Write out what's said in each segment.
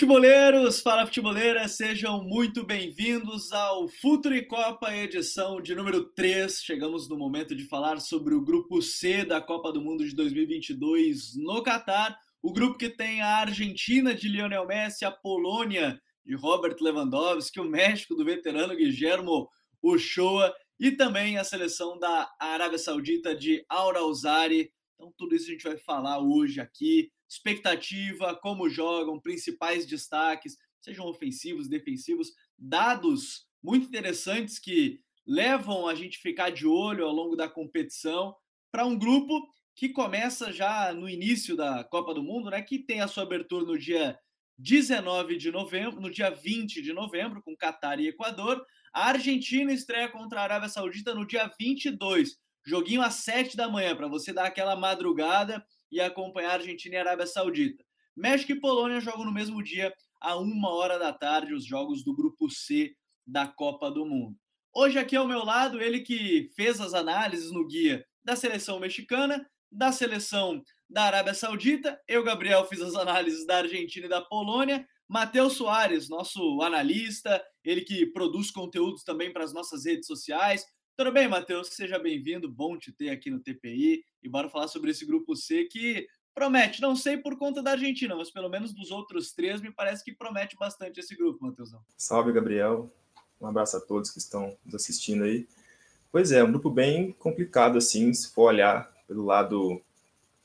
futeboleiros, fala futeboleiras, sejam muito bem-vindos ao Futuri Copa, edição de número 3. Chegamos no momento de falar sobre o grupo C da Copa do Mundo de 2022 no Catar. O grupo que tem a Argentina de Lionel Messi, a Polônia de Robert Lewandowski, o México do veterano Guillermo Ochoa e também a seleção da Arábia Saudita de Alzari. Então, tudo isso a gente vai falar hoje aqui expectativa, como jogam, principais destaques, sejam ofensivos, defensivos, dados muito interessantes que levam a gente ficar de olho ao longo da competição para um grupo que começa já no início da Copa do Mundo, né, que tem a sua abertura no dia 19 de novembro, no dia 20 de novembro, com Catar e Equador. A Argentina estreia contra a Arábia Saudita no dia 22, joguinho às 7 da manhã, para você dar aquela madrugada e acompanhar Argentina e Arábia Saudita. México e Polônia jogam no mesmo dia, a uma hora da tarde, os jogos do Grupo C da Copa do Mundo. Hoje, aqui ao meu lado, ele que fez as análises no guia da seleção mexicana, da seleção da Arábia Saudita. Eu, Gabriel, fiz as análises da Argentina e da Polônia. Matheus Soares, nosso analista, ele que produz conteúdos também para as nossas redes sociais, tudo bem, Matheus? Seja bem-vindo. Bom te ter aqui no TPI. E bora falar sobre esse grupo C que promete. Não sei por conta da Argentina, mas pelo menos dos outros três, me parece que promete bastante esse grupo, Matheusão. Salve, Gabriel. Um abraço a todos que estão nos assistindo aí. Pois é, um grupo bem complicado, assim, se for olhar pelo lado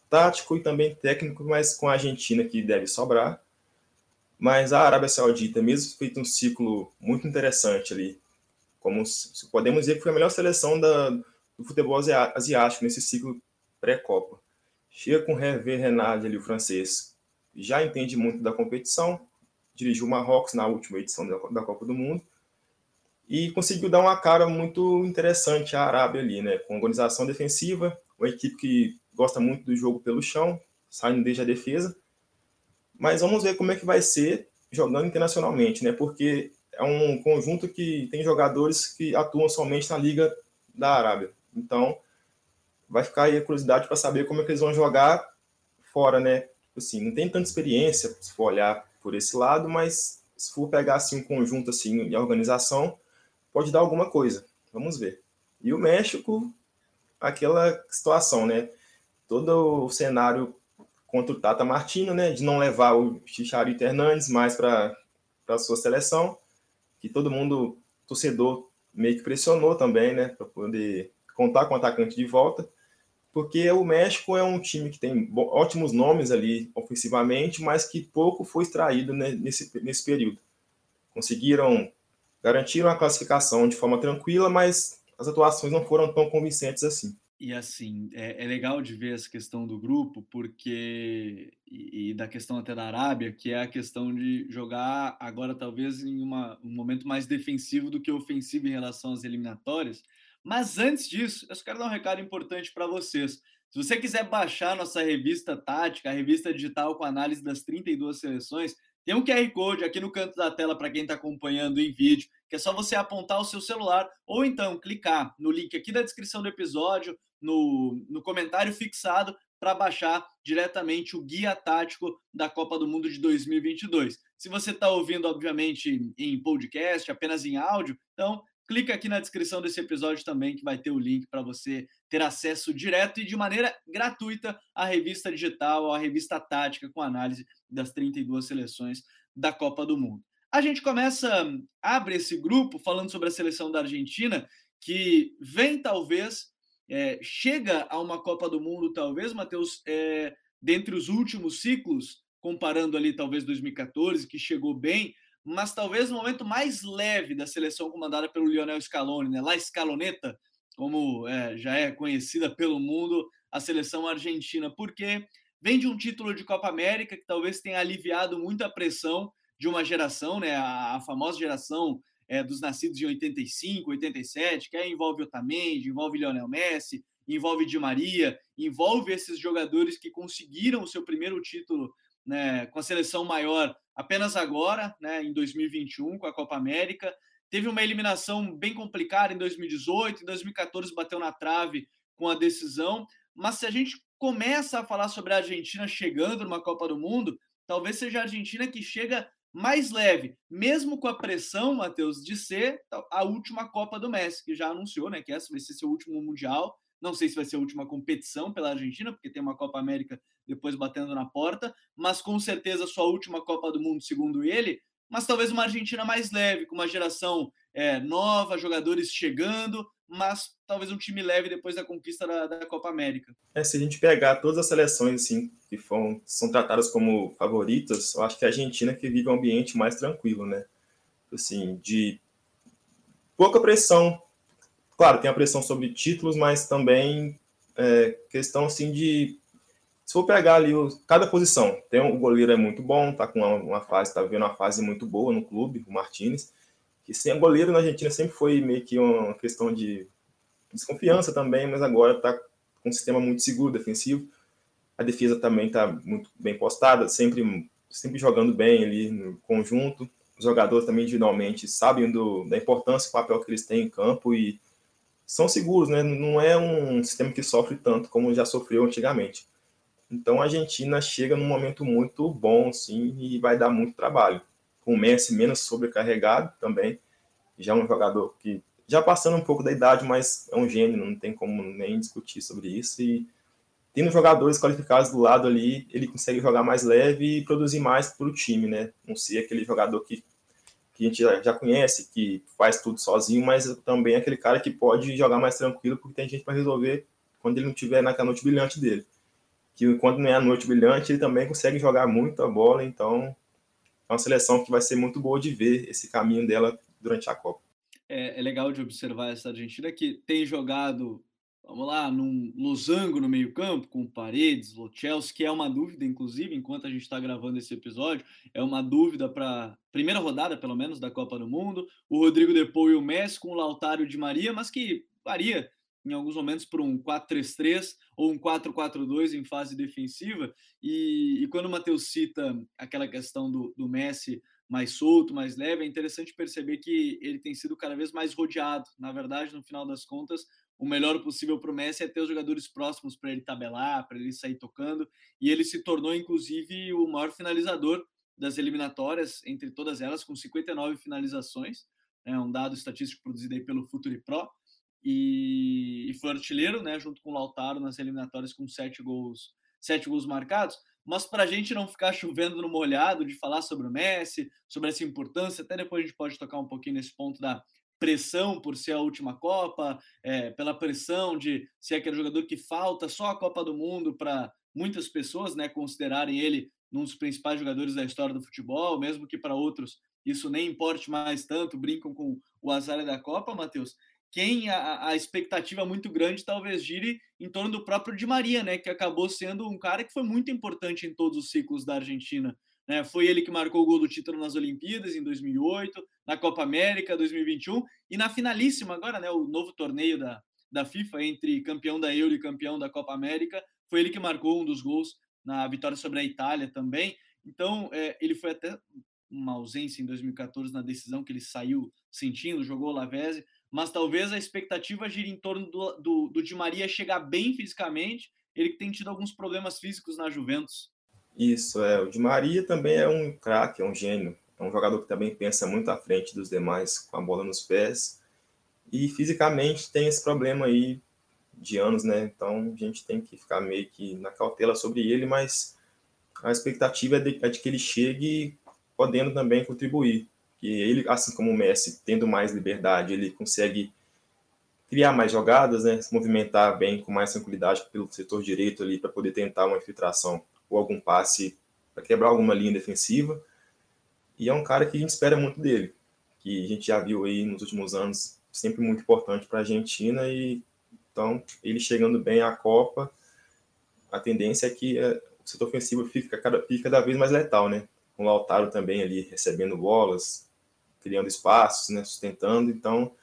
tático e também técnico, mas com a Argentina que deve sobrar. Mas a Arábia Saudita, mesmo feito um ciclo muito interessante ali, como podemos dizer que foi a melhor seleção da, do futebol asiático nesse ciclo pré-copa. Chega com Hervé Renard ali, o francês, já entende muito da competição, dirigiu o Marrocos na última edição da Copa do Mundo e conseguiu dar uma cara muito interessante à Arábia ali, né? Com organização defensiva, uma equipe que gosta muito do jogo pelo chão, saindo desde a defesa. Mas vamos ver como é que vai ser jogando internacionalmente, né? Porque é um conjunto que tem jogadores que atuam somente na Liga da Arábia. Então, vai ficar aí a curiosidade para saber como é que eles vão jogar fora, né? Tipo assim, não tem tanta experiência se for olhar por esse lado, mas se for pegar assim um conjunto assim de organização, pode dar alguma coisa. Vamos ver. E o México, aquela situação, né? Todo o cenário contra o Tata Martino, né? De não levar o Chicharito Hernandes mais para a sua seleção que todo mundo, torcedor, meio que pressionou também, né, para poder contar com o atacante de volta, porque o México é um time que tem ótimos nomes ali ofensivamente, mas que pouco foi extraído né, nesse, nesse período. Conseguiram garantir uma classificação de forma tranquila, mas as atuações não foram tão convincentes assim. E assim, é, é, legal de ver essa questão do grupo, porque. E, e, da questão até da Arábia, que é a questão de jogar agora, talvez, em uma, um momento mais defensivo do que ofensivo em relação às eliminatórias. Mas antes disso, eu só quero dar um recado importante para vocês. Se você quiser baixar nossa revista tática, a revista digital com análise das 32 seleções, tem um QR Code aqui no canto da tela para quem está acompanhando em vídeo, que é só você apontar o seu celular ou então clicar no link aqui da descrição do episódio, no, no comentário fixado, para baixar diretamente o guia tático da Copa do Mundo de 2022. Se você está ouvindo, obviamente, em podcast, apenas em áudio, então clica aqui na descrição desse episódio também, que vai ter o link para você ter acesso direto e de maneira gratuita à revista digital, à revista tática com análise das 32 seleções da Copa do Mundo. A gente começa, abre esse grupo falando sobre a seleção da Argentina, que vem talvez, é, chega a uma Copa do Mundo, talvez, Matheus, é, dentre os últimos ciclos, comparando ali talvez 2014, que chegou bem, mas talvez o momento mais leve da seleção comandada pelo Lionel Scaloni, né? La Scaloneta, como é, já é conhecida pelo mundo, a seleção argentina, porque vem de um título de Copa América que talvez tenha aliviado muita pressão de uma geração, né? A, a famosa geração é, dos nascidos em 85, 87, que aí envolve Otamendi, envolve Lionel Messi, envolve Di Maria, envolve esses jogadores que conseguiram o seu primeiro título né, com a seleção maior apenas agora, né, em 2021, com a Copa América. Teve uma eliminação bem complicada em 2018, em 2014 bateu na trave com a decisão. Mas se a gente começa a falar sobre a Argentina chegando numa Copa do Mundo, talvez seja a Argentina que chega mais leve, mesmo com a pressão, Matheus, de ser a última Copa do Messi, que já anunciou, né, que essa vai ser seu último mundial. Não sei se vai ser a última competição pela Argentina, porque tem uma Copa América depois batendo na porta, mas com certeza sua última Copa do Mundo, segundo ele. Mas talvez uma Argentina mais leve, com uma geração é, nova, jogadores chegando, mas talvez um time leve depois da conquista da, da, Copa América. É, se a gente pegar todas as seleções assim, que foram, são tratadas como favoritas, eu acho que a Argentina que vive um ambiente mais tranquilo, né? Assim, de pouca pressão. Claro, tem a pressão sobre títulos, mas também é, questão assim de se for pegar ali o, cada posição, tem um, o goleiro é muito bom, tá com uma, uma fase, tá vendo uma fase muito boa no clube, o Martinez que sem a goleiro na Argentina sempre foi meio que uma questão de desconfiança também, mas agora está com um sistema muito seguro defensivo. A defesa também está muito bem postada, sempre, sempre jogando bem ali no conjunto. Os jogadores também individualmente sabem do, da importância, do papel que eles têm em campo e são seguros, né? Não é um sistema que sofre tanto como já sofreu antigamente. Então a Argentina chega num momento muito bom, sim, e vai dar muito trabalho com o Messi menos sobrecarregado também. Já é um jogador que já passando um pouco da idade, mas é um gênio, não tem como nem discutir sobre isso. E tendo jogadores qualificados do lado ali, ele consegue jogar mais leve e produzir mais para o time, né? Não ser aquele jogador que, que a gente já, conhece, que faz tudo sozinho, mas também é aquele cara que pode jogar mais tranquilo, porque tem gente para resolver quando ele não tiver naquela noite brilhante dele. Que quando não é a noite brilhante, ele também consegue jogar muito a bola, então é uma seleção que vai ser muito boa de ver esse caminho dela durante a Copa. É, é legal de observar essa Argentina que tem jogado, vamos lá, num losango no meio-campo, com Paredes, Lo Chelsea, que é uma dúvida, inclusive, enquanto a gente está gravando esse episódio, é uma dúvida para primeira rodada, pelo menos, da Copa do Mundo. O Rodrigo Depou e o Messi com o Lautaro de Maria, mas que varia em alguns momentos por um 4-3-3 ou um 4-4-2 em fase defensiva. E, e quando o Matheus cita aquela questão do, do, Messi mais solto, mais leve, é interessante perceber que ele tem sido cada vez mais rodeado. Na verdade, no final das contas, o melhor possível para o Messi é ter os jogadores próximos para ele tabelar, para ele sair tocando. E ele se tornou, inclusive, o maior finalizador das eliminatórias, entre todas elas, com 59 finalizações. É um dado estatístico produzido aí pelo Futuri Pro e, e foi artilheiro, né, junto com o Lautaro nas eliminatórias com sete gols, sete gols marcados. Mas para a gente não ficar chovendo no molhado de falar sobre o Messi, sobre essa importância, até depois a gente pode tocar um pouquinho nesse ponto da pressão por ser a última Copa, é, pela pressão de ser aquele jogador que falta só a Copa do Mundo para muitas pessoas, né, considerarem ele um dos principais jogadores da história do futebol, mesmo que para outros isso nem importe mais tanto, brincam com o azar da Copa, Matheus quem a, a, expectativa muito grande talvez gire em torno do próprio Di Maria, né, que acabou sendo um cara que foi muito importante em todos os ciclos da Argentina. Né? Foi ele que marcou o gol do título nas Olimpíadas em 2008, na Copa América 2021 e na finalíssima agora, né, o novo torneio da, da FIFA entre campeão da Euro e campeão da Copa América, foi ele que marcou um dos gols na vitória sobre a Itália também. Então, é, ele foi até uma ausência em 2014 na decisão que ele saiu sentindo, jogou o Lavezzi, mas talvez a expectativa gire em torno do, do, do Di Maria chegar bem fisicamente, ele que tem tido alguns problemas físicos na Juventus. Isso, é. O Di Maria também é um craque, é um gênio. É um jogador que também pensa muito à frente dos demais com a bola nos pés. E fisicamente tem esse problema aí de anos, né? Então a gente tem que ficar meio que na cautela sobre ele, mas a expectativa é de, é de que ele chegue podendo também contribuir que ele, assim como o Messi, tendo mais liberdade, ele consegue criar mais jogadas, né, se movimentar bem com mais tranquilidade pelo setor direito ali para poder tentar uma infiltração ou algum passe para quebrar alguma linha defensiva. E é um cara que a gente espera muito dele, que a gente já viu aí nos últimos anos, sempre muito importante para a Argentina e então ele chegando bem à Copa, a tendência é que é, o setor ofensivo fica cada, fica cada vez mais letal, né? Com o Lautaro também ali recebendo bolas, criando espaços, né, sustentando. Então,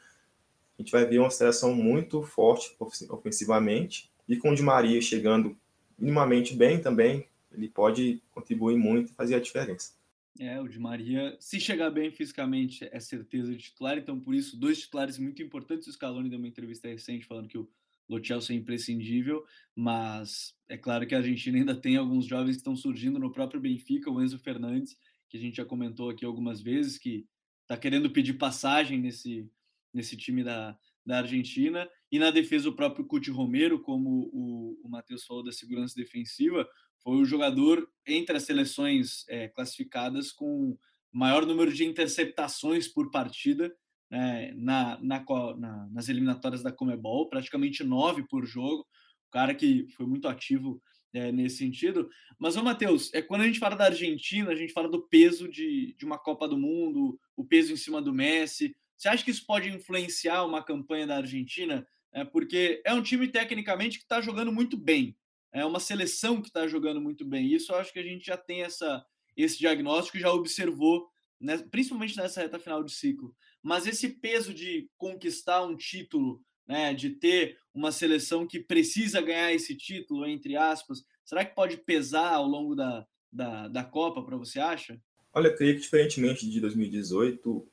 a gente vai ver uma seleção muito forte ofensivamente e com o Di Maria chegando minimamente bem também, ele pode contribuir muito e fazer a diferença. É, o Di Maria, se chegar bem fisicamente, é certeza de titular, então por isso, dois titulares muito importantes. O Scaloni deu uma entrevista recente falando que o Lo é imprescindível, mas é claro que a Argentina ainda tem alguns jovens que estão surgindo no próprio Benfica, o Enzo Fernandes, que a gente já comentou aqui algumas vezes, que está querendo pedir passagem nesse, nesse time da, da Argentina, e na defesa o próprio Cuti Romero, como o, o Matheus falou da segurança defensiva, foi o jogador entre as seleções é, classificadas com maior número de interceptações por partida né, na, na, na, nas eliminatórias da Comebol, praticamente nove por jogo, o cara que foi muito ativo é, nesse sentido. Mas, ô Matheus, é, quando a gente fala da Argentina, a gente fala do peso de, de uma Copa do Mundo, o peso em cima do Messi, você acha que isso pode influenciar uma campanha da Argentina? É, porque é um time tecnicamente que está jogando muito bem, é uma seleção que está jogando muito bem. Isso eu acho que a gente já tem essa, esse diagnóstico, já observou, né, principalmente nessa reta final de ciclo. Mas esse peso de conquistar um título, né, de ter uma seleção que precisa ganhar esse título, entre aspas, será que pode pesar ao longo da, da, da Copa, para você acha? Olha, eu creio que diferentemente de 2018,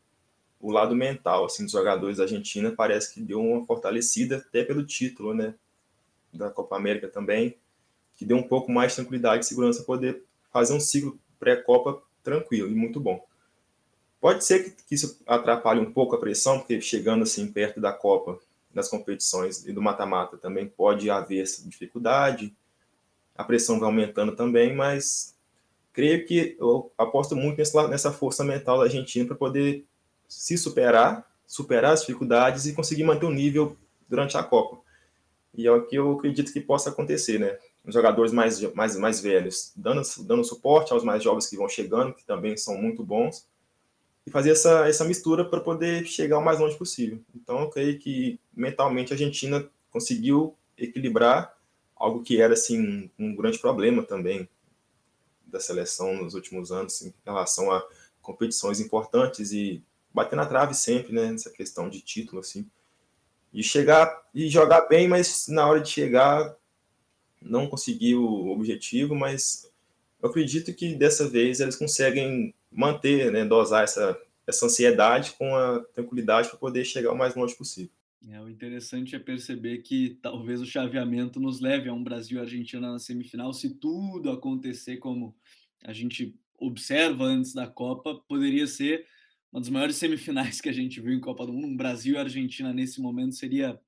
o lado mental assim dos jogadores da Argentina parece que deu uma fortalecida até pelo título, né, da Copa América também, que deu um pouco mais de tranquilidade e segurança poder fazer um ciclo pré-copa tranquilo e muito bom. Pode ser que, que, isso atrapalhe um pouco a pressão, porque chegando assim perto da Copa, das competições e do mata-mata também pode haver essa dificuldade, a pressão vai aumentando também, mas creio que eu aposto muito nessa força mental da Argentina para poder se superar, superar as dificuldades e conseguir manter o nível durante a Copa. E é o que eu acredito que possa acontecer, né? Os jogadores mais, mais, mais velhos dando, dando suporte aos mais jovens que vão chegando, que também são muito bons, e fazer essa, essa mistura para poder chegar o mais longe possível. Então, eu creio que mentalmente a Argentina conseguiu equilibrar algo que era assim um grande problema também da seleção nos últimos anos em relação a competições importantes e bater na trave sempre, né, nessa questão de título, assim. E chegar e jogar bem, mas na hora de chegar não conseguiu o objetivo, mas eu acredito que dessa vez eles conseguem manter, né, dosar essa, essa ansiedade com a tranquilidade para poder chegar o mais longe possível. É, o interessante é perceber que talvez o chaveamento nos leve a um Brasil e Argentina na semifinal, se tudo acontecer como a gente observa antes da Copa, poderia ser uma das maiores semifinais que a gente viu em Copa do Mundo. Um Brasil e Argentina nesse momento seria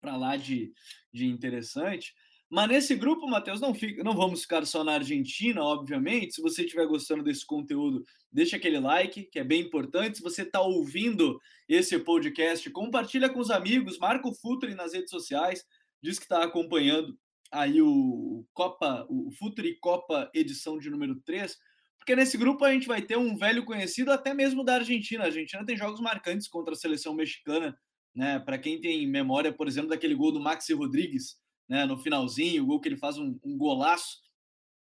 para lá de, de interessante. Mas nesse grupo, Matheus, não, fica, não vamos ficar só na Argentina, obviamente. Se você estiver gostando desse conteúdo, deixa aquele like, que é bem importante. Se você está ouvindo esse podcast, compartilha com os amigos, marca o Futuri nas redes sociais, diz que está acompanhando aí o Copa, o Futuri Copa edição de número 3 porque nesse grupo a gente vai ter um velho conhecido até mesmo da Argentina. A Argentina tem jogos marcantes contra a seleção mexicana, né? Para quem tem memória, por exemplo, daquele gol do Maxi Rodrigues, né? No finalzinho, o gol que ele faz um, um golaço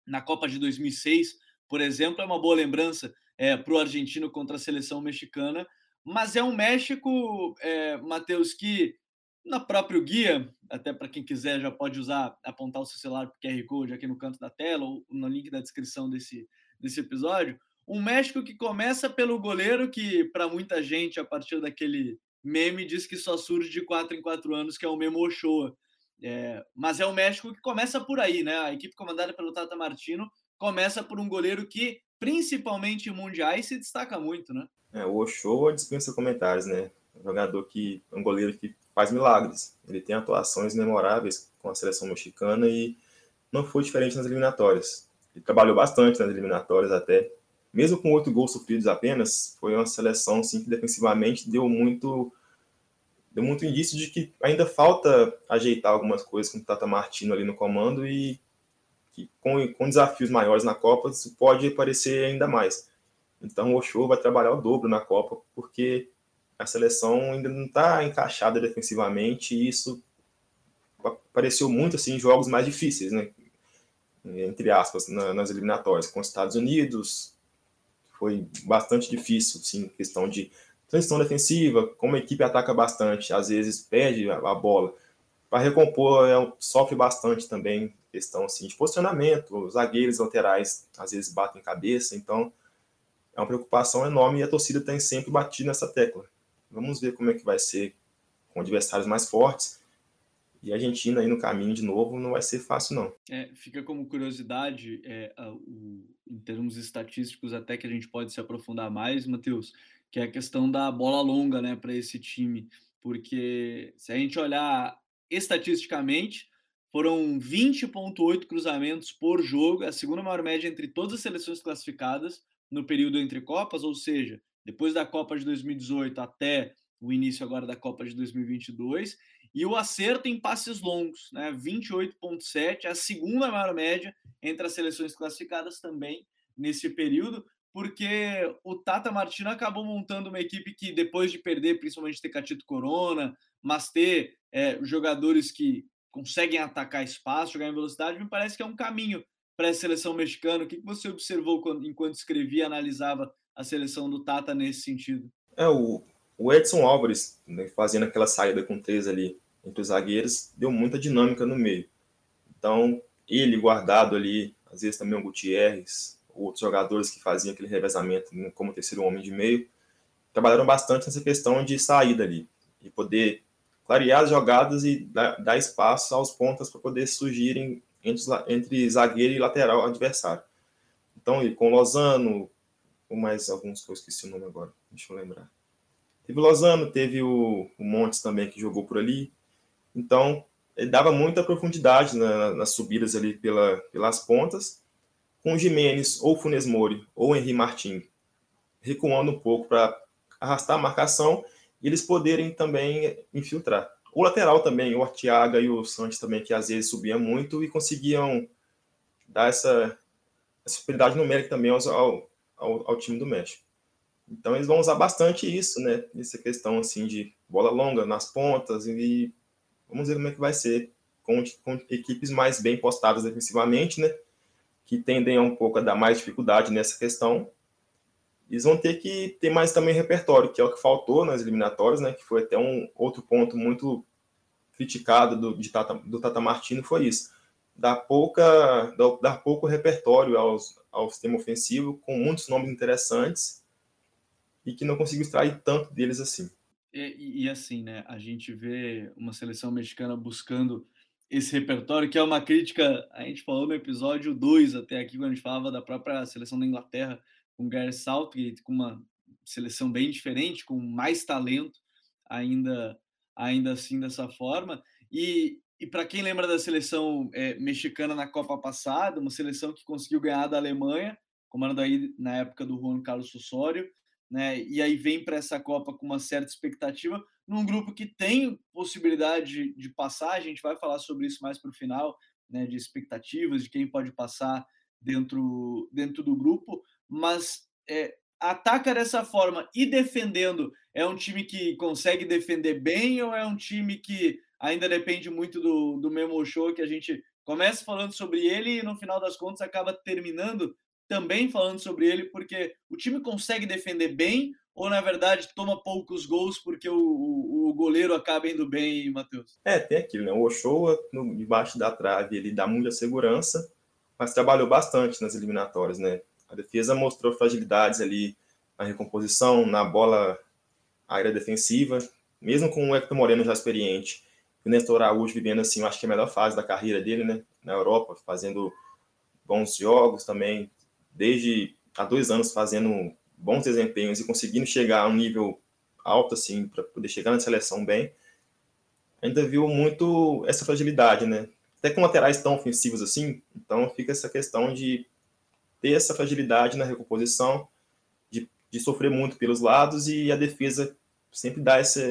na Copa de 2006, por exemplo, é uma boa lembrança é, para o argentino contra a seleção mexicana. Mas é um México, é, Matheus, que na próprio guia, até para quem quiser já pode usar, apontar o seu celular para o QR Code aqui no canto da tela ou no link da descrição desse, desse episódio, um México que começa pelo goleiro que, para muita gente, a partir daquele meme, diz que só surge de quatro em quatro anos, que é o Memo Ochoa. É, mas é o México que começa por aí, né? A equipe comandada pelo Tata Martino começa por um goleiro que, principalmente em mundiais, se destaca muito, né? É, o Ochoa dispensa comentários, né? Um jogador que um goleiro que faz milagres. Ele tem atuações memoráveis com a seleção mexicana e não foi diferente nas eliminatórias. Ele trabalhou bastante nas eliminatórias até. Mesmo com oito gols sofridos apenas, foi uma seleção assim, que defensivamente deu muito deu muito indício de que ainda falta ajeitar algumas coisas com o Tata Martino ali no comando e que com, com desafios maiores na Copa isso pode aparecer ainda mais. Então o Ochoa vai trabalhar o dobro na Copa porque a seleção ainda não está encaixada defensivamente e isso apareceu muito assim em jogos mais difíceis, né? entre aspas, na, nas eliminatórias com os Estados Unidos. Foi bastante difícil, sim, questão de transição defensiva, como a equipe ataca bastante, às vezes perde a, bola. Para recompor, é, sofre bastante também questão assim, de posicionamento, os zagueiros laterais às vezes batem cabeça, então é uma preocupação enorme e a torcida tem sempre batido nessa tecla. Vamos ver como é que vai ser com adversários mais fortes E a Argentina aí no caminho de novo não vai ser fácil, não. É, fica como curiosidade, é, a, o, em termos estatísticos, até que a gente pode se aprofundar mais, Matheus, que é a questão da bola longa né, para esse time. Porque se a gente olhar estatisticamente, foram 20,8 cruzamentos por jogo, a segunda maior média entre todas as seleções classificadas no período entre Copas, ou seja, depois da Copa de 2018 até o início agora da Copa de 2022, e o acerto em passes longos, né? 28,7, a segunda maior média entre as seleções classificadas também nesse período, porque o Tata Martino acabou montando uma equipe que, depois de perder, principalmente ter Catito Corona, mas ter é, jogadores que conseguem atacar espaço, jogar em velocidade, me parece que é um caminho para a seleção mexicana. O que você observou quando, enquanto escrevia e analisava a seleção do Tata nesse sentido? É, o, o Edson Álvares, né, fazendo aquela saída com três ali entre os zagueiros, deu muita dinâmica no meio. Então, ele guardado ali, às vezes também o Gutierrez, outros jogadores que faziam aquele revezamento como terceiro homem de meio, trabalharam bastante nessa questão de saída ali, e poder clarear as jogadas e dar, dar espaço aos pontas para poder surgirem entre, entre zagueiro e lateral adversário. Então, ele com Lozano, ou mais alguns que eu esqueci o nome agora, deixa eu lembrar. Teve o Lozano, teve o, o Montes também que jogou por ali. Então, ele dava muita profundidade na, nas subidas ali pela, pelas pontas, com Jimenez, ou Funes Mori, ou Henri Martin, recuando um pouco para arrastar a marcação e eles poderem também infiltrar. O lateral também, o Artiaga e o Santos também, que às vezes subiam muito e conseguiam dar essa, essa superioridade numérica também ao, ao, ao, time do México. Então eles vão usar bastante isso, né? Essa questão assim de bola longa nas pontas e vamos ver como é que vai ser com, com equipes mais bem postadas defensivamente, né? Que tendem a um pouco a dar mais dificuldade nessa questão eles vão ter que ter mais também repertório, que é o que faltou nas eliminatórias, né? Que foi até um outro ponto muito criticado do, de Tata, do Tata Martino, foi isso. Dar, pouca, dar pouco repertório aos, ao sistema ofensivo, com muitos nomes interessantes, e que não conseguiu extrair tanto deles assim. E, e, assim, né? A gente vê uma seleção mexicana buscando esse repertório, que é uma crítica, a gente falou no episódio 2 até aqui, quando a gente falava da própria seleção da Inglaterra, com Gareth Southgate, com uma seleção bem diferente, com mais talento, ainda, ainda assim dessa forma. E, e para quem lembra da seleção é, mexicana na Copa passada, uma seleção que conseguiu ganhar da Alemanha, comandado aí na época do Juan Carlos Osório, né? E aí vem para essa Copa com uma certa expectativa, num grupo que tem possibilidade de, passar. A gente vai falar sobre isso mais para o final, né? De expectativas, de quem pode passar dentro, dentro do grupo, mas é, ataca dessa forma e defendendo, é um time que consegue defender bem ou é um time que ainda depende muito do, do Memo Show, que a gente começa falando sobre ele e no final das contas acaba terminando também falando sobre ele, porque o time consegue defender bem ou na verdade toma poucos gols porque o, o, o goleiro acaba indo bem, Matheus? É, tem aquilo, né? O Ochoa, no, debaixo da trave, ele dá muita segurança, mas trabalhou bastante nas eliminatórias, né? A defesa mostrou fragilidades ali na recomposição, na bola aérea defensiva, mesmo com o Hector Moreno já experiente, o Nestor Araújo vivendo assim, eu acho que é a melhor fase da carreira dele, né, na Europa, fazendo bons jogos também, desde há dois anos fazendo bons desempenhos e conseguindo chegar a um nível alto assim para poder chegar na seleção bem, ainda viu muito essa fragilidade, né? Até com laterais tão ofensivos assim, então fica essa questão de ter essa fragilidade na recomposição, de, de sofrer muito pelos lados e a defesa sempre dá essa,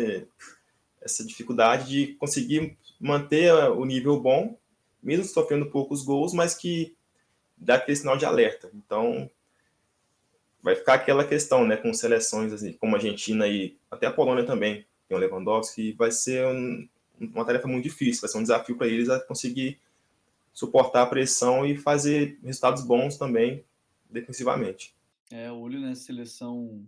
essa dificuldade de conseguir manter o nível bom, mesmo sofrendo poucos gols, mas que dá aquele sinal de alerta. Então, vai ficar aquela questão, né, com seleções assim, como a Argentina e até a Polônia também, tem o Lewandowski, vai ser um, uma tarefa muito difícil, vai ser um desafio para eles a conseguir suportar a pressão e fazer resultados bons também defensivamente. É, olho nessa seleção,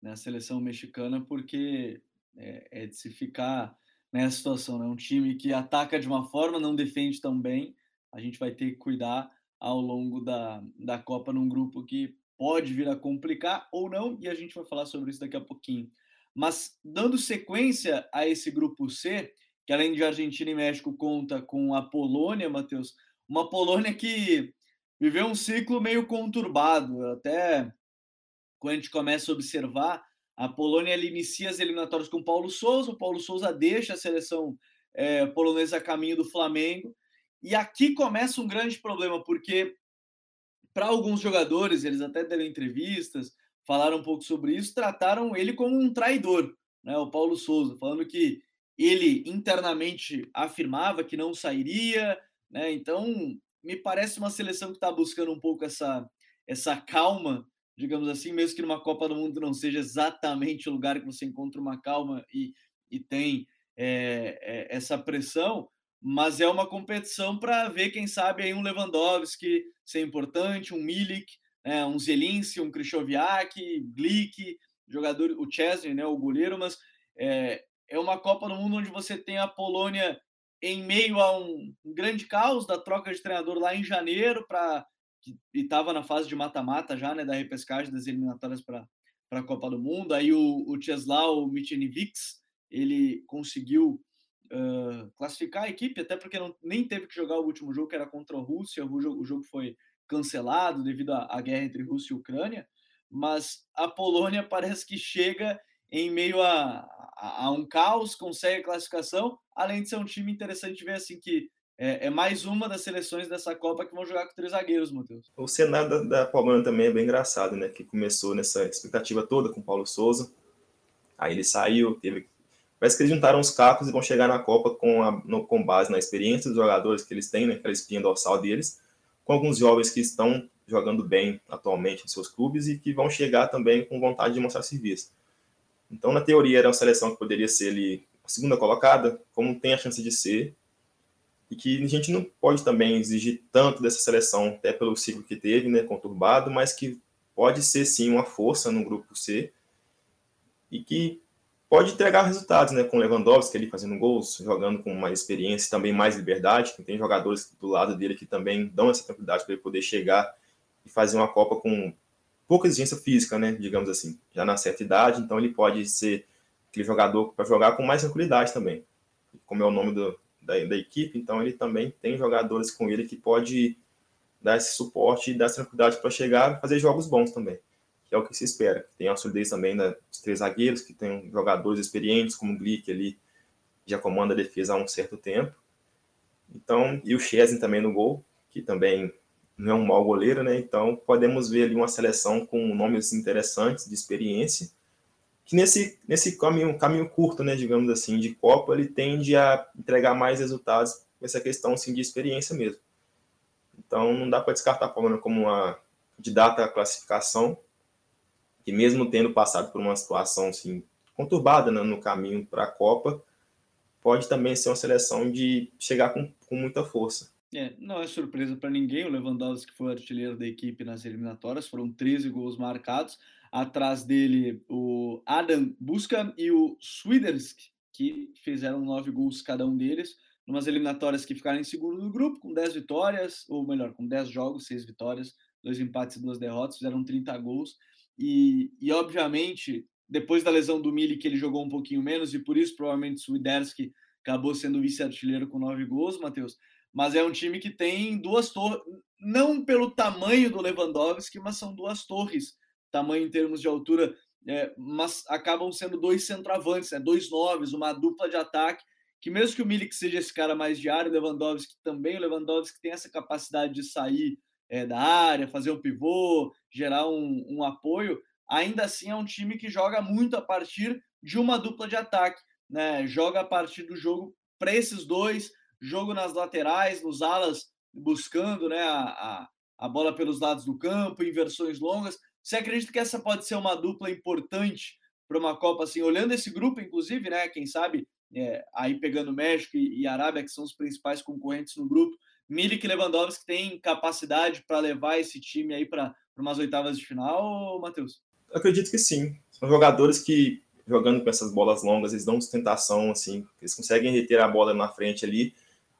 nessa seleção mexicana, porque é, é, de se ficar nessa situação, né? Um time que ataca de uma forma, não defende tão bem. A gente vai ter que cuidar ao longo da, da Copa num grupo que pode vir a complicar ou não, e a gente vai falar sobre isso daqui a pouquinho. Mas dando sequência a esse grupo C, que além de Argentina e México conta com a Polônia, Matheus, uma Polônia que viveu um ciclo meio conturbado, até quando a gente começa a observar, a Polônia inicia as eliminatórias com Paulo Souza, o Paulo Souza deixa a seleção é, polonesa a caminho do Flamengo, e aqui começa um grande problema, porque para alguns jogadores, eles até deram entrevistas, falaram um pouco sobre isso, trataram ele como um traidor, né, o Paulo Souza, falando que ele internamente afirmava que não sairia, né, então me parece uma seleção que está buscando um pouco essa, essa calma, digamos assim, mesmo que numa Copa do Mundo não seja exatamente o lugar que você encontra uma calma e, e tem é, é, essa pressão, mas é uma competição para ver, quem sabe, aí um Lewandowski ser importante, um Milik, né, um Zelinski, um Krychowiak, Glick, jogador, o Chesney, né, o goleiro, mas é, é uma Copa do Mundo onde você tem a Polônia em meio a um, grande caos da troca de treinador lá em janeiro para e estava na fase de mata-mata já, né, da repescagem das eliminatórias para a Copa do Mundo. Aí o, o Czeslau ele conseguiu uh, classificar a equipe, até porque não, nem teve que jogar o último jogo, que era contra a Rússia, o jogo, o jogo foi cancelado devido à, à guerra entre Rússia e Ucrânia, mas a Polônia parece que chega em meio a, a, a, um caos, consegue a classificação, além de ser um time interessante ver assim que é, é, mais uma das seleções dessa Copa que vão jogar com três zagueiros, Matheus. O cenário da, da Polônia também é bem engraçado, né? Que começou nessa expectativa toda com o Paulo Souza, aí ele saiu, teve Parece que eles juntaram os cacos e vão chegar na Copa com, a, no, com base na experiência dos jogadores que eles têm, né, aquela espinha dorsal deles, com alguns jovens que estão jogando bem atualmente em seus clubes e que vão chegar também com vontade de mostrar serviço. Então, na teoria, era uma seleção que poderia ser ali a segunda colocada, como tem a chance de ser, e que a gente não pode também exigir tanto dessa seleção, até pelo ciclo que teve, né, conturbado, mas que pode ser sim uma força no grupo C, e que pode entregar resultados, né? Com Lewandowski ali fazendo gols, jogando com mais experiência, também mais liberdade. Tem jogadores do lado dele que também dão essa tranquilidade para ele poder chegar e fazer uma Copa com pouca exigência física, né? Digamos assim, já na certa idade, então ele pode ser aquele jogador para jogar com mais tranquilidade também. Como é o nome do, da, da equipe, então ele também tem jogadores com ele que pode dar esse suporte e dar essa tranquilidade para chegar e fazer jogos bons também que é o que se espera. Tem a solidez também dos três zagueiros, que tem jogadores experientes, como o Glick ali, já comanda a defesa há um certo tempo. Então, e o Chesney também no gol, que também não é um mau goleiro, né? Então, podemos ver ali uma seleção com nomes interessantes, de experiência, que nesse, nesse caminho, caminho curto, né, digamos assim, de Copa, ele tende a entregar mais resultados com essa questão, assim, de experiência mesmo. Então, não dá para descartar a Polônia como uma candidata à classificação, que mesmo tendo passado por uma situação assim, conturbada né, no caminho para a Copa, pode também ser uma seleção de chegar com, com muita força. É, não é surpresa para ninguém. O Lewandowski foi artilheiro da equipe nas eliminatórias, foram 13 gols marcados. Atrás dele, o Adam Busca e o Swiderski, que fizeram nove gols cada um deles, numas eliminatórias que ficaram em segundo do grupo, com 10 vitórias, ou melhor, com 10 jogos, 6 vitórias, dois empates e duas derrotas, fizeram 30 gols. E, e obviamente, depois da lesão do Mili, que ele jogou um pouquinho menos, e por isso provavelmente Swiderski acabou sendo vice-artilheiro com nove gols, Matheus. Mas é um time que tem duas torres, não pelo tamanho do Lewandowski, mas são duas torres, tamanho em termos de altura, é, mas acabam sendo dois centroavantes, né, dois noves, uma dupla de ataque, que mesmo que o Milik seja esse cara mais de área, o Lewandowski também, o Lewandowski tem essa capacidade de sair é, da área, fazer um pivô, gerar um, um apoio, ainda assim é um time que joga muito a partir de uma dupla de ataque, né? Joga a partir do jogo para esses dois, jogo nas laterais, nos alas, buscando né, a, a, a bola pelos lados do campo, inversões longas. Você acredita que essa pode ser uma dupla importante para uma Copa assim, olhando esse grupo, inclusive, né? Quem sabe é, aí pegando México e, e Arábia, que são os principais concorrentes no grupo, Milik e Lewandowski têm capacidade para levar esse time aí para umas oitavas de final, Matheus? Acredito que sim. São jogadores que, jogando com essas bolas longas, eles dão sustentação, assim, eles conseguem reter a bola na frente ali,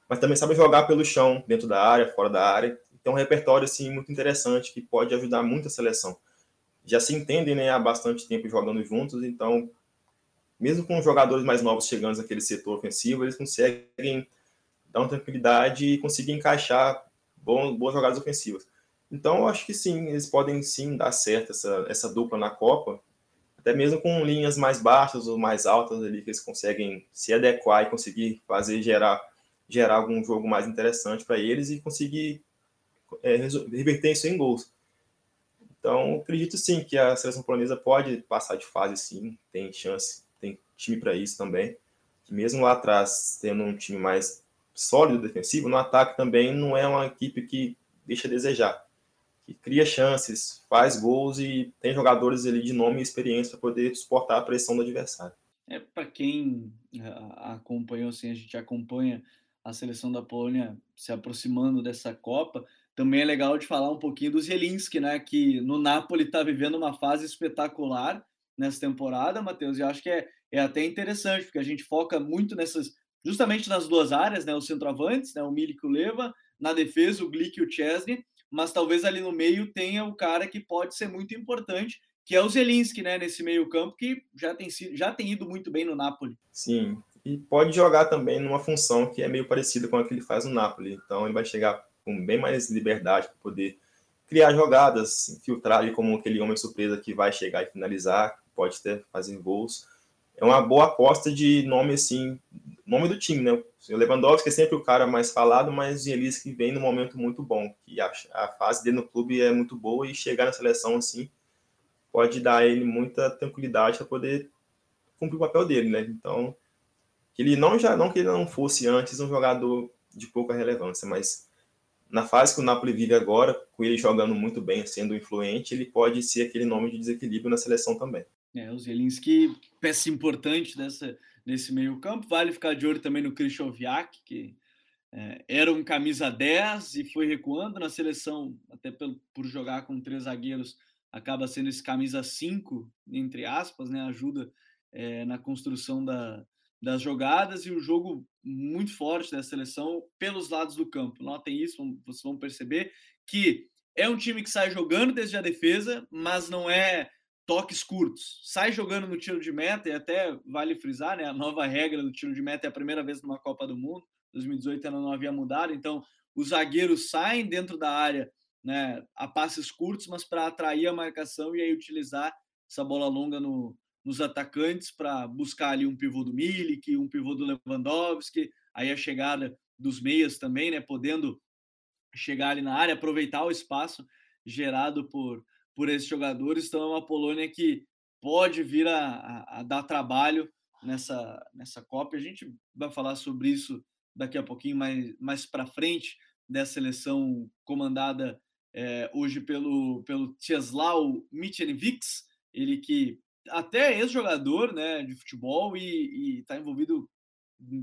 mas também sabem jogar pelo chão, dentro da área, fora da área. Então, um repertório, assim, muito interessante, que pode ajudar muito a seleção. Já se entendem, né, há bastante tempo jogando juntos, então mesmo com jogadores mais novos chegando naquele setor ofensivo, eles conseguem dar uma tranquilidade e conseguir encaixar bons, boas jogadas ofensivas. Então, eu acho que sim, eles podem sim dar certo essa, essa dupla na Copa, até mesmo com linhas mais baixas ou mais altas ali, que eles conseguem se adequar e conseguir fazer gerar, gerar algum jogo mais interessante para eles e conseguir é, reverter isso em gols. Então, acredito sim que a seleção polonesa pode passar de fase, sim, tem chance, tem time para isso também. Que mesmo lá atrás, tendo um time mais sólido defensivo, no ataque também não é uma equipe que deixa a desejar. Que cria chances, faz gols e tem jogadores ali de nome e experiência para poder suportar a pressão do adversário. É para quem é, acompanhou, assim, a gente acompanha a seleção da Polônia se aproximando dessa Copa. Também é legal de falar um pouquinho do Zielinski, né? Que no Napoli está vivendo uma fase espetacular nessa temporada, Matheus. E acho que é, é até interessante, porque a gente foca muito nessas, justamente nas duas áreas, né? Os centroavantes, né? O Milik o Leva, na defesa, o Glick e o Chesney, mas talvez ali no meio tenha o cara que pode ser muito importante, que é o Zelinski, né? Nesse meio-campo, que já tem, sido, já tem ido muito bem no Napoli. Sim, e pode jogar também numa função que é meio parecida com a que ele faz no Napoli. Então ele vai chegar com bem mais liberdade para poder criar jogadas, filtrar ali como aquele homem surpresa que vai chegar e finalizar, pode até fazer gols. É uma boa aposta de nome assim, nome do time, né? O Lewandowski é sempre o cara mais falado, mas o que vem no momento muito bom, que a, a fase dele no clube é muito boa e chegar na seleção assim pode dar a ele muita tranquilidade para poder cumprir o papel dele, né? Então, que ele não já não que ele não fosse antes um jogador de pouca relevância, mas na fase que o Napoli vive agora, com ele jogando muito bem, sendo influente, ele pode ser aquele nome de desequilíbrio na seleção também. É, o Zelinski, peça importante dessa, nesse meio campo. Vale ficar de olho também no Christian Viak, que é, era um camisa 10 e foi recuando na seleção, até pelo, por jogar com três zagueiros, acaba sendo esse camisa 5, entre aspas, né? ajuda é, na construção da, das jogadas e o jogo muito forte da seleção pelos lados do campo. Notem isso, vocês vão perceber que é um time que sai jogando desde a defesa, mas não é toques curtos. Sai jogando no tiro de meta, e até vale frisar, né? A nova regra do tiro de meta é a primeira vez numa Copa do Mundo. 2018 ela não havia mudado, então os zagueiros saem dentro da área, né, a passes curtos, mas para atrair a marcação e aí utilizar essa bola longa no, nos atacantes para buscar ali um pivô do Milik, um pivô do Lewandowski, aí a chegada dos meias também, né, podendo chegar ali na área, aproveitar o espaço gerado por, por esses jogadores. Então é uma Polônia que pode vir a, a, a dar trabalho nessa, nessa Copa. A gente vai falar sobre isso daqui a pouquinho mais, mais para frente, dessa seleção comandada é, hoje pelo, pelo Czesław Michalewicz, ele que até ex-jogador né, de futebol e está envolvido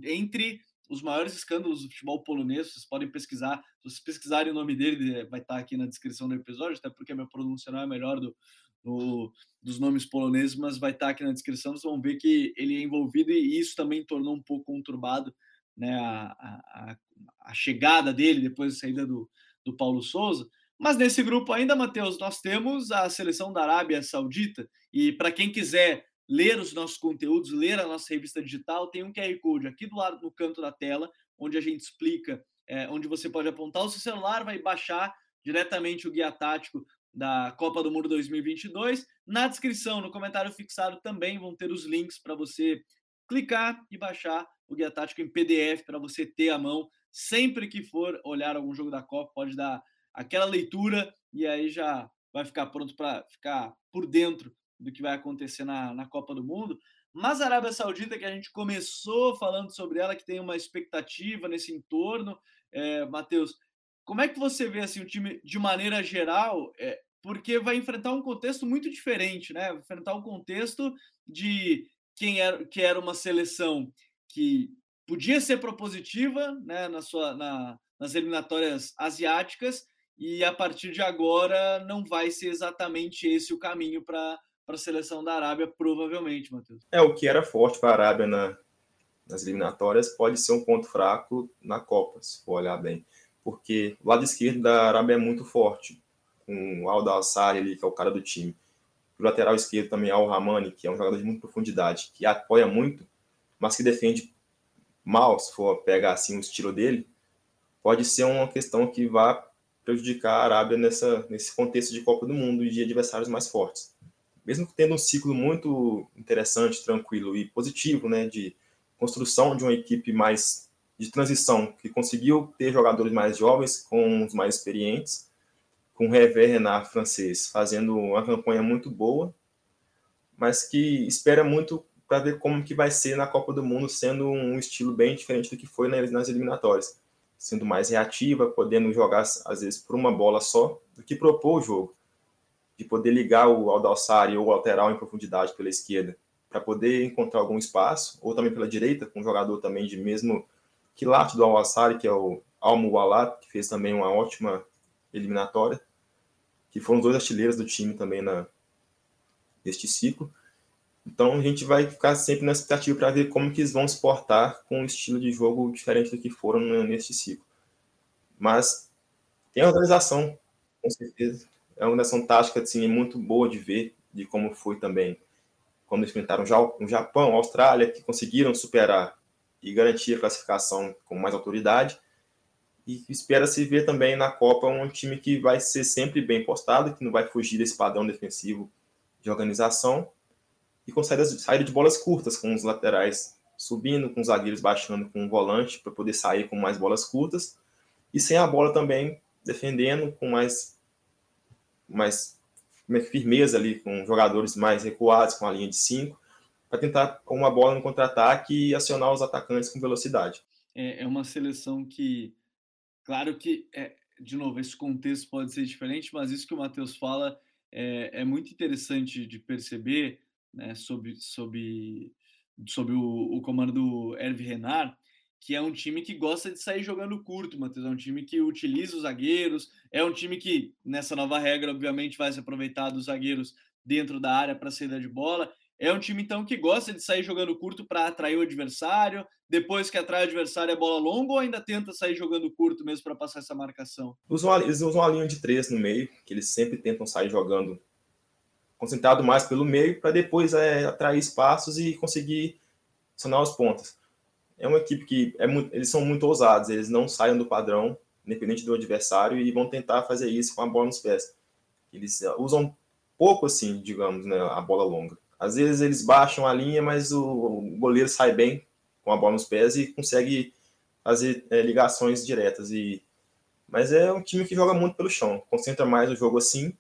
entre os maiores escândalos do futebol polonês. Vocês podem pesquisar, se vocês pesquisarem o nome dele, vai estar tá aqui na descrição do episódio, até porque a minha pronúncia não é melhor do, do, dos nomes poloneses, mas vai estar tá aqui na descrição. Vocês vão ver que ele é envolvido e isso também tornou um pouco conturbado né, a, a, a chegada dele depois da saída do, do Paulo Souza. Mas nesse grupo ainda, Matheus, nós temos a seleção da Arábia Saudita. E para quem quiser ler os nossos conteúdos, ler a nossa revista digital, tem um QR Code aqui do lado no canto da tela, onde a gente explica, é, onde você pode apontar o seu celular, vai baixar diretamente o guia tático da Copa do Mundo 2022. Na descrição, no comentário fixado, também vão ter os links para você clicar e baixar o guia tático em PDF para você ter à mão sempre que for olhar algum jogo da Copa, pode dar aquela leitura e aí já vai ficar pronto para ficar por dentro do que vai acontecer na, na Copa do Mundo. Mas a Arábia Saudita, que a gente começou falando sobre ela, que tem uma expectativa nesse entorno, é, Matheus, como é que você vê assim, o time de maneira geral? É, porque vai enfrentar um contexto muito diferente, né? Vai enfrentar um contexto de quem era, que era uma seleção que podia ser propositiva né, na sua, na, nas eliminatórias asiáticas, e a partir de agora não vai ser exatamente esse o caminho para a seleção da Arábia, provavelmente, Matheus. É, o que era forte para a Arábia na, nas eliminatórias pode ser um ponto fraco na Copa, se for olhar bem. Porque o lado esquerdo da Arábia é muito forte, com o Aldo Alçari ali, que é o cara do time. O lateral esquerdo também, Al Ramani, que é um jogador de muita profundidade, que apoia muito, mas que defende mal, se for pegar assim o estilo dele, pode ser uma questão que vá prejudicar a Arábia nessa, nesse contexto de Copa do Mundo e de adversários mais fortes. Mesmo tendo um ciclo muito interessante, tranquilo e positivo, né, de construção de uma equipe mais de transição, que conseguiu ter jogadores mais jovens com os mais experientes, com o Renard francês fazendo uma campanha muito boa, mas que espera muito para ver como que vai ser na Copa do Mundo, sendo um estilo bem diferente do que foi nas eliminatórias, sendo mais reativa, podendo jogar às vezes por uma bola só, do que propor o jogo, de poder ligar o Aldalsari ou o lateral em profundidade pela esquerda, para poder encontrar algum espaço, ou também pela direita, com um jogador também de mesmo quilate do Al-Assari, que é o Almo Walat, que fez também uma ótima eliminatória, que foram os dois artilheiros do time também na, neste ciclo. Então a gente vai ficar sempre na expectativa para ver como que eles vão se portar com um estilo de jogo diferente do que foram neste ciclo. Mas tem a organização, com certeza. É uma organização tática assim, muito boa de ver, de como foi também quando enfrentaram o Japão, a Austrália, que conseguiram superar e garantir a classificação com mais autoridade. E espera-se ver também na Copa um time que vai ser sempre bem postado, que não vai fugir desse padrão defensivo de organização e com saída, saída de bolas curtas, com os laterais subindo, com os zagueiros baixando com o volante para poder sair com mais bolas curtas e sem a bola também defendendo com mais, mais firmeza ali, com jogadores mais recuados, com a linha de cinco, para tentar com uma bola no contra-ataque acionar os atacantes com velocidade. É, é uma seleção que, claro que, é, de novo, esse contexto pode ser diferente, mas isso que o Matheus fala é, é muito interessante de perceber, né, sob, sob, sob o, o comando do Hervé Renard, que é um time que gosta de sair jogando curto, Matheus. É um time que utiliza os zagueiros, é um time que, nessa nova regra, obviamente, vai se aproveitar dos zagueiros dentro da área para saída de bola. É um time, então, que gosta de sair jogando curto para atrair o adversário. Depois que atrai o adversário, é bola longa ou ainda tenta sair jogando curto mesmo para passar essa marcação? Usam, eles usam a linha de três no meio, que eles sempre tentam sair jogando concentrado mais pelo meio, para depois é, atrair espaços e conseguir acionar os pontos. É uma equipe que é muito, eles são muito ousados, eles não saem do padrão, independente do adversário, e vão tentar fazer isso com a bola nos pés. Eles uh, usam pouco, assim, digamos, né, a bola longa. Às vezes eles baixam a linha, mas o, goleiro sai bem com a bola nos pés e consegue fazer é, ligações diretas. E mas é um time que joga muito pelo chão, concentra mais o jogo assim,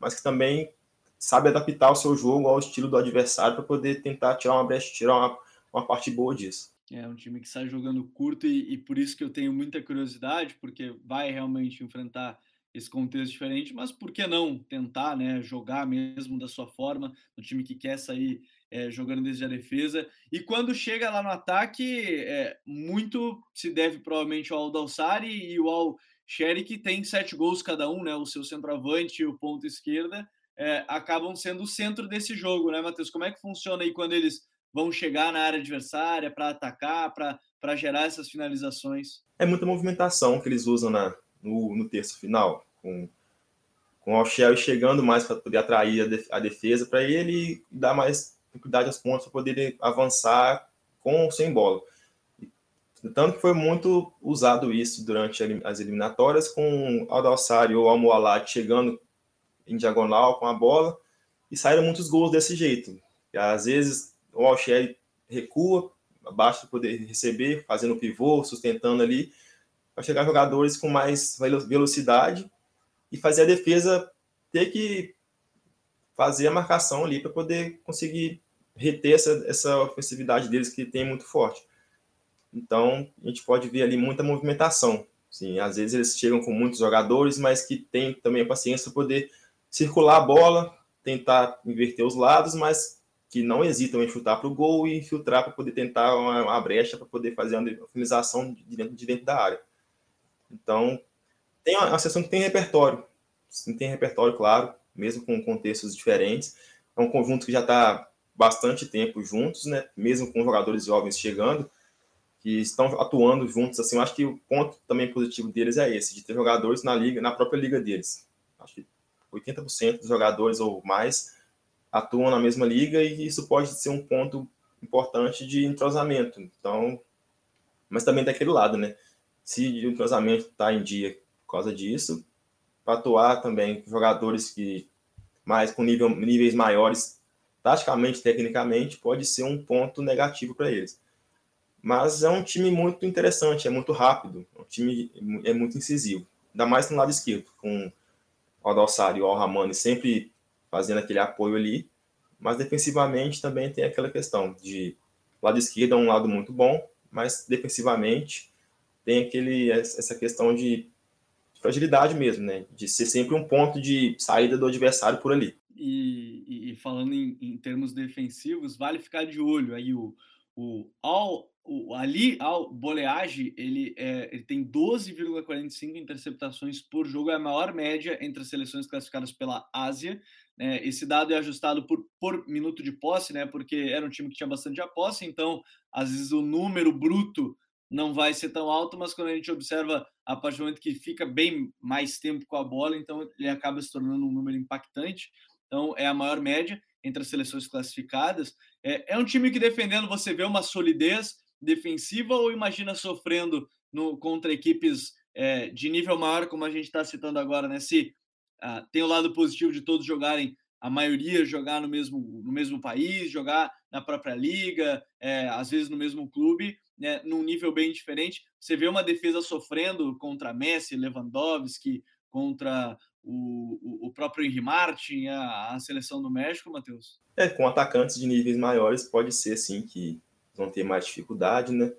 mas que também sabe adaptar o seu jogo ao estilo do adversário para poder tentar tirar uma brecha, tirar uma, uma parte boa disso. É um time que sai jogando curto e, e, por isso que eu tenho muita curiosidade, porque vai realmente enfrentar esse contexto diferente, mas por que não tentar né, jogar mesmo da sua forma, no time que quer sair é, jogando desde a defesa. E quando chega lá no ataque, é, muito se deve provavelmente ao Aldalsari e o Al Sherry, que tem sete gols cada um, né, o seu centroavante e o ponto esquerda, é, acabam sendo o centro desse jogo, né, Matheus? Como é que funciona aí quando eles vão chegar na área adversária para atacar, para gerar essas finalizações? É muita movimentação que eles usam na, no, no terço final, com, com o Alchel chegando mais para poder atrair a, def, a defesa para ele dar mais tranquilidade aos pontos para poder avançar com ou sem bola. Tanto que foi muito usado isso durante as eliminatórias, com o Aldalsari ou Almoalat chegando em diagonal com a bola, e saíram muitos gols desse jeito. E, às vezes o Alcheri recua abaixo para poder receber, fazendo pivô, sustentando ali, para chegar jogadores com mais velocidade e fazer a defesa ter que fazer a marcação ali para poder conseguir reter essa, essa ofensividade deles que tem muito forte. Então, a gente pode ver ali muita movimentação. Sim, às vezes eles chegam com muitos jogadores, mas que tem também a paciência para poder circular a bola, tentar inverter os lados, mas que não hesitam em chutar para o gol e infiltrar para poder tentar uma, uma brecha para poder fazer uma finalização de dentro, de dentro da área. Então, tem uma, uma sessão que tem repertório. Tem repertório, claro, mesmo com contextos diferentes. É um conjunto que já está bastante tempo juntos, né? Mesmo com jogadores jovens chegando, que estão atuando juntos. Assim, eu acho que o ponto também positivo deles é esse, de ter jogadores na liga, na própria liga deles. Acho que 80% dos jogadores ou mais atuam na mesma liga e isso pode ser um ponto importante de entrosamento. Então, mas também daquele lado, né? Se o entrosamento está em dia por causa disso, para atuar também jogadores que mais com nível, níveis maiores, taticamente, tecnicamente, pode ser um ponto negativo para eles. Mas é um time muito interessante, é muito rápido, é um time é muito incisivo. Ainda mais no lado esquerdo, com o Adalsari e o Alramani sempre fazendo aquele apoio ali. Mas defensivamente também tem aquela questão de lado esquerdo é um lado muito bom, mas defensivamente tem aquele essa questão de fragilidade mesmo, né? De ser sempre um ponto de saída do adversário por ali. E, e falando em, em, termos defensivos, vale ficar de olho aí o, o, o Ali Al Boleage, ele, é, ele tem 12,45 interceptações por jogo, é a maior média entre as seleções classificadas pela Ásia. Né? Esse dado é ajustado por, por minuto de posse, né? Porque era um time que tinha bastante a posse, então às vezes o número bruto não vai ser tão alto, mas quando a gente observa a partir do momento que fica bem mais tempo com a bola, então ele acaba se tornando um número impactante. Então é a maior média entre as seleções classificadas. É, é um time que defendendo você vê uma solidez defensiva ou imagina sofrendo no, contra equipes é, de nível maior, como a gente está citando agora, né? Se ah, tem o lado positivo de todos jogarem, a maioria jogar no mesmo, no mesmo país, jogar na própria liga, é, às vezes no mesmo clube, né, num nível bem diferente. Você vê uma defesa sofrendo contra Messi, Lewandowski, contra o, o, o próprio Henry Martin, a, a seleção do México, Matheus? É, com atacantes de níveis maiores, pode ser sim que vão ter mais dificuldade, né?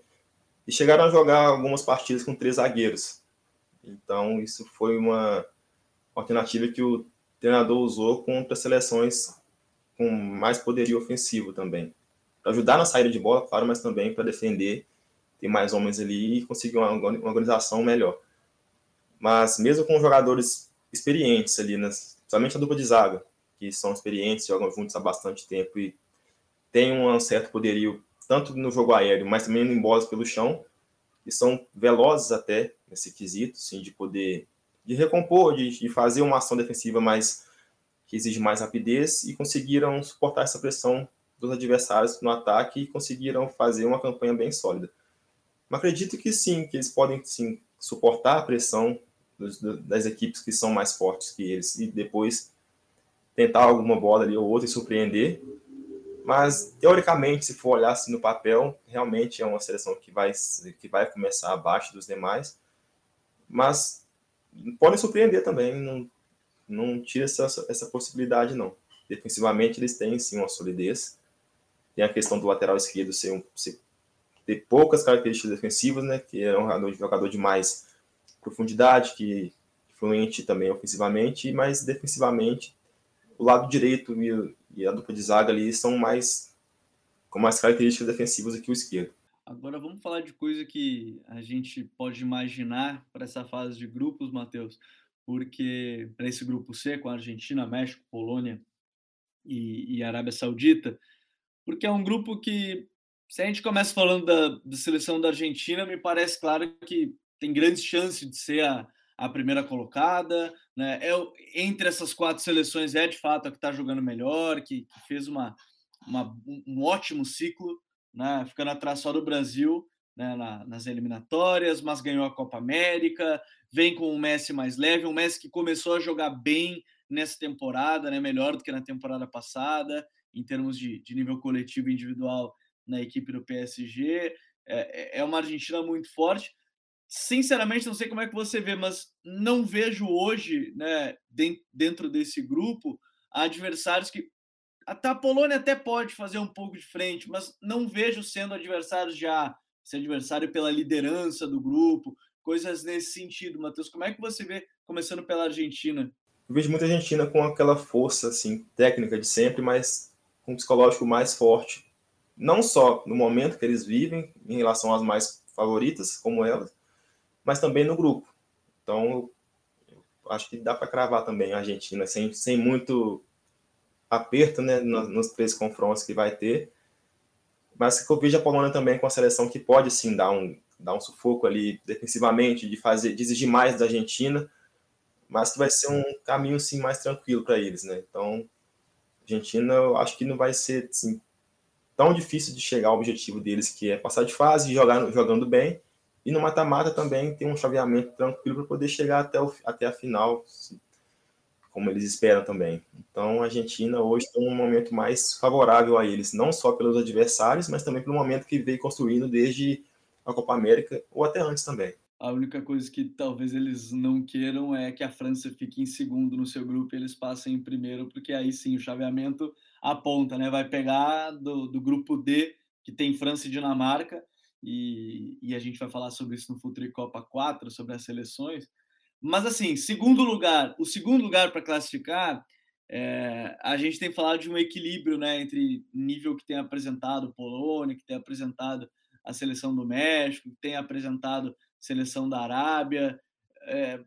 E chegaram a jogar algumas partidas com três zagueiros. Então, isso foi uma alternativa que o treinador usou contra seleções com mais poderio ofensivo também. Para ajudar na saída de bola, claro, mas também para defender ter mais homens ali e conseguir uma, uma organização melhor. Mas mesmo com jogadores experientes ali, né, somente a dupla de zaga, que são experientes, jogam juntos há bastante tempo e têm um certo poderio tanto no jogo aéreo, mas também em bolas pelo chão, e são velozes até nesse quesito, sim, de poder de recompor, de, de fazer uma ação defensiva mais que exige mais rapidez e conseguiram suportar essa pressão dos adversários no ataque e conseguiram fazer uma campanha bem sólida. Mas acredito que sim, que eles podem sim suportar a pressão dos, das equipes que são mais fortes que eles e depois tentar alguma bola ali ou outra e surpreender. Mas, teoricamente, se for olhar assim no papel, realmente é uma seleção que vai, que vai começar abaixo dos demais. Mas podem surpreender também, não, não tira essa, essa possibilidade, não. Defensivamente, eles têm sim uma solidez. Tem a questão do lateral esquerdo ser, um, ser ter poucas características defensivas, né? Que é um jogador, jogador de mais profundidade, que fluente também ofensivamente, mas defensivamente o lado direito e, e a dupla de zaga ali são mais com mais características defensivas do que o esquerdo. Agora vamos falar de coisa que a gente pode imaginar para essa fase de grupos, Matheus, porque para esse grupo C, com a Argentina, México, Polônia e, e Arábia Saudita, porque é um grupo que se a gente começa falando da, da, seleção da Argentina, me parece claro que tem grandes chances de ser a, a primeira colocada. Né? É, entre essas quatro seleções, é de fato a que está jogando melhor, que, que fez uma, uma, um ótimo ciclo, né? ficando atrás só do Brasil né? Na, nas eliminatórias, mas ganhou a Copa América. Vem com um Messi mais leve, um Messi que começou a jogar bem nessa temporada, né? melhor do que na temporada passada, em termos de, de nível coletivo e individual na equipe do PSG. É, é, é uma Argentina muito forte. Sinceramente, não sei como é que você vê, mas não vejo hoje, né, dentro desse grupo, adversários que. Até a Polônia até pode fazer um pouco de frente, mas não vejo sendo adversários já, ser adversário pela liderança do grupo, coisas nesse sentido. Matheus, como é que você vê, começando pela Argentina? Eu vejo muita Argentina com aquela força assim, técnica de sempre, mas com um psicológico mais forte não só no momento que eles vivem, em relação às mais favoritas, como elas, mas também no grupo. Então, acho que dá para cravar também a Argentina, sem, sem muito aperto né, nos três confrontos que vai ter. Mas que eu vejo a Polônia também com a seleção que pode sim dar um, dar um sufoco ali defensivamente, de fazer, de exigir mais da Argentina, mas que vai ser um caminho sim mais tranquilo para eles, né? Então, Argentina, eu acho que não vai ser assim, tão difícil de chegar ao objetivo deles, que é passar de fase, jogar jogando bem, e no mata-mata também tem um chaveamento tranquilo para poder chegar até, o, até a final, como eles esperam também. Então a Argentina hoje está num momento mais favorável a eles, não só pelos adversários, mas também pelo momento que veio construindo desde a Copa América ou até antes também. A única coisa que talvez eles não queiram é que a França fique em segundo no seu grupo e eles passem em primeiro, porque aí sim o chaveamento aponta, né? Vai pegar do, do grupo D, que tem França e Dinamarca, e, e a gente vai falar sobre isso no Futuri Copa 4, sobre as seleções. Mas assim, segundo lugar, o segundo lugar para classificar, é, a gente tem falado de um equilíbrio né, entre nível que tem apresentado Polônia, que tem apresentado a seleção do México, que tem apresentado seleção da Arábia. É,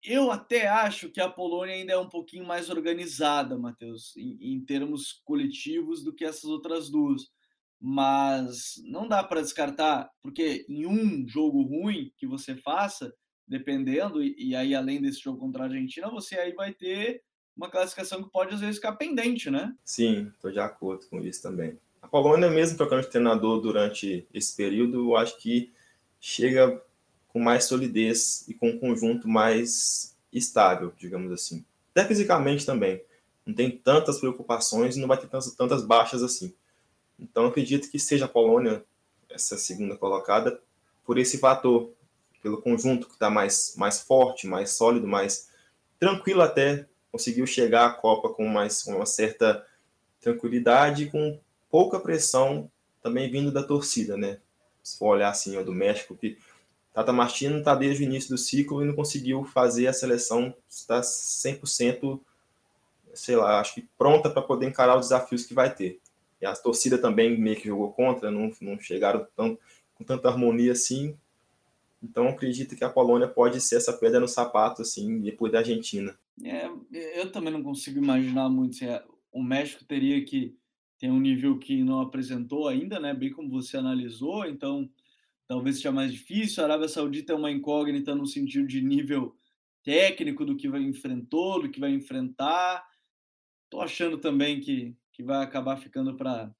eu até acho que a Polônia ainda é um pouquinho mais organizada, Matheus, em, em termos coletivos do que essas outras duas. Mas não dá para descartar, porque em um jogo ruim que você faça, dependendo, e, e aí além desse jogo contra a Argentina, você aí vai ter uma classificação que pode às vezes ficar pendente, né? Sim, estou de acordo com isso também. A Polônia, mesmo trocando de treinador durante esse período, eu acho que chega com mais solidez e com um conjunto mais estável, digamos assim. Até fisicamente também. Não tem tantas preocupações e não vai ter tantas, tantas baixas assim. Então, acredito que seja a Polônia essa segunda colocada por esse fator, pelo conjunto que está mais, mais forte, mais sólido, mais tranquilo até, conseguiu chegar à Copa com mais uma certa tranquilidade, com pouca pressão também vindo da torcida, né? se for olhar assim, ó, do México, que Tata Martino está desde o início do ciclo e não conseguiu fazer a seleção estar 100%, sei lá, acho que pronta para poder encarar os desafios que vai ter. E a torcida também meio que jogou contra, não, não chegaram tão, com tanta harmonia assim. Então acredito que a Polônia pode ser essa pedra no sapato, assim, depois da Argentina. É, eu também não consigo imaginar muito. Assim, é, o México teria que tem um nível que não apresentou ainda, né? Bem como você analisou, então talvez seja mais difícil. A Arábia Saudita é uma incógnita no sentido de nível técnico do que vai enfrentou, do que vai enfrentar. Estou achando também que, que vai acabar ficando para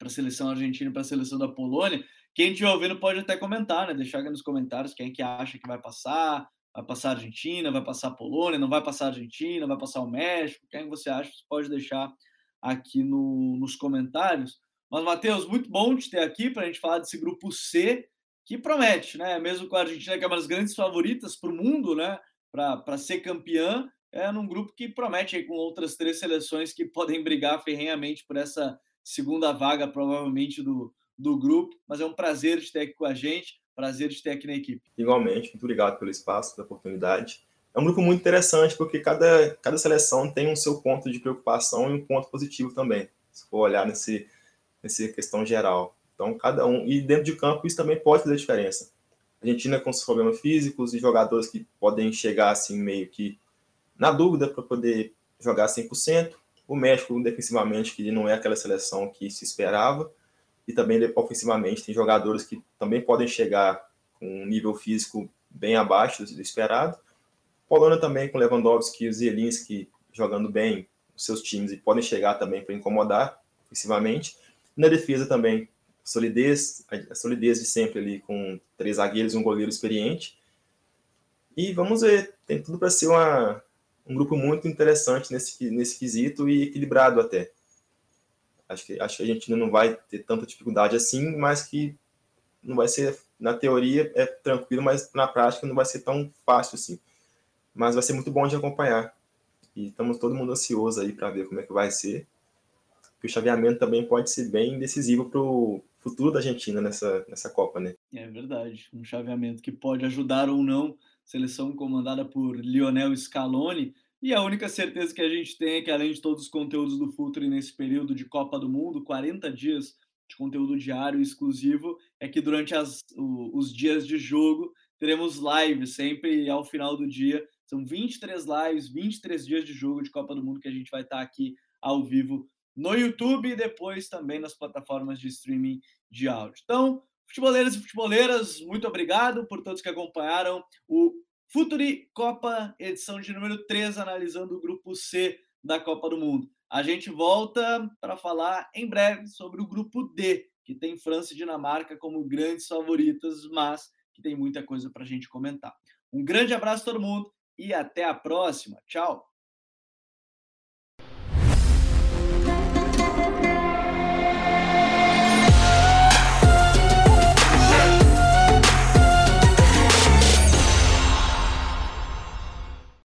a seleção argentina e para a seleção da Polônia. Quem estiver ouvindo pode até comentar, né? Deixar aqui nos comentários quem é que acha que vai passar. Vai passar a Argentina, vai passar a Polônia, não vai passar a Argentina, vai passar o México. Quem você acha, você pode deixar aqui no, nos comentários. Mas, Matheus, muito bom te ter aqui para a gente falar desse grupo C, que promete, né? Mesmo com a Argentina, que é uma das grandes favoritas para o mundo, né? Para ser campeã, é num grupo que promete com outras três seleções que podem brigar ferrenhamente por essa segunda vaga, provavelmente, do, do grupo. Mas é um prazer te ter aqui com a gente, prazer te ter aqui na equipe. Igualmente, muito obrigado pelo espaço, pela oportunidade é um grupo muito interessante, porque cada, cada seleção tem um seu ponto de preocupação e um ponto positivo também, se for olhar nesse, nessa questão geral. Então, cada um, e dentro de campo isso também pode fazer diferença. A Argentina com seus problemas físicos e jogadores que podem chegar assim meio que na dúvida para poder jogar 100%. O México defensivamente que não é aquela seleção que se esperava e também ofensivamente tem jogadores que também podem chegar com um nível físico bem abaixo do esperado. Polônia também com Lewandowski e Zielinski jogando bem os seus times e podem chegar também para incomodar ofensivamente. Na defesa também, solidez, a solidez de sempre ali com três zagueiros e um goleiro experiente. E vamos ver, tem tudo para ser uma, um grupo muito interessante nesse, nesse quesito e equilibrado até. Acho que, acho que a gente não vai ter tanta dificuldade assim, mas que não vai ser, na teoria, é tranquilo, mas na prática não vai ser tão fácil assim mas vai ser muito bom de acompanhar. E estamos todo mundo ansioso aí para ver como é que vai ser. Que o chaveamento também pode ser bem decisivo para o futuro da Argentina nessa, nessa Copa, né? É verdade. Um chaveamento que pode ajudar ou não. Seleção comandada por Lionel Scaloni. E a única certeza que a gente tem é que, além de todos os conteúdos do Futuri nesse período de Copa do Mundo, 40 dias de conteúdo diário exclusivo, é que durante as, os dias de jogo teremos live sempre ao final do dia são 23 lives, 23 dias de jogo de Copa do Mundo que a gente vai estar aqui ao vivo no YouTube e depois também nas plataformas de streaming de áudio. Então, futeboleiras e futeboleiras, muito obrigado por todos que acompanharam o Futuri Copa, edição de número 3, analisando o grupo C da Copa do Mundo. A gente volta para falar em breve sobre o grupo D, que tem França e Dinamarca como grandes favoritas, mas que tem muita coisa para a gente comentar. Um grande abraço a todo mundo e até a próxima. Tchau!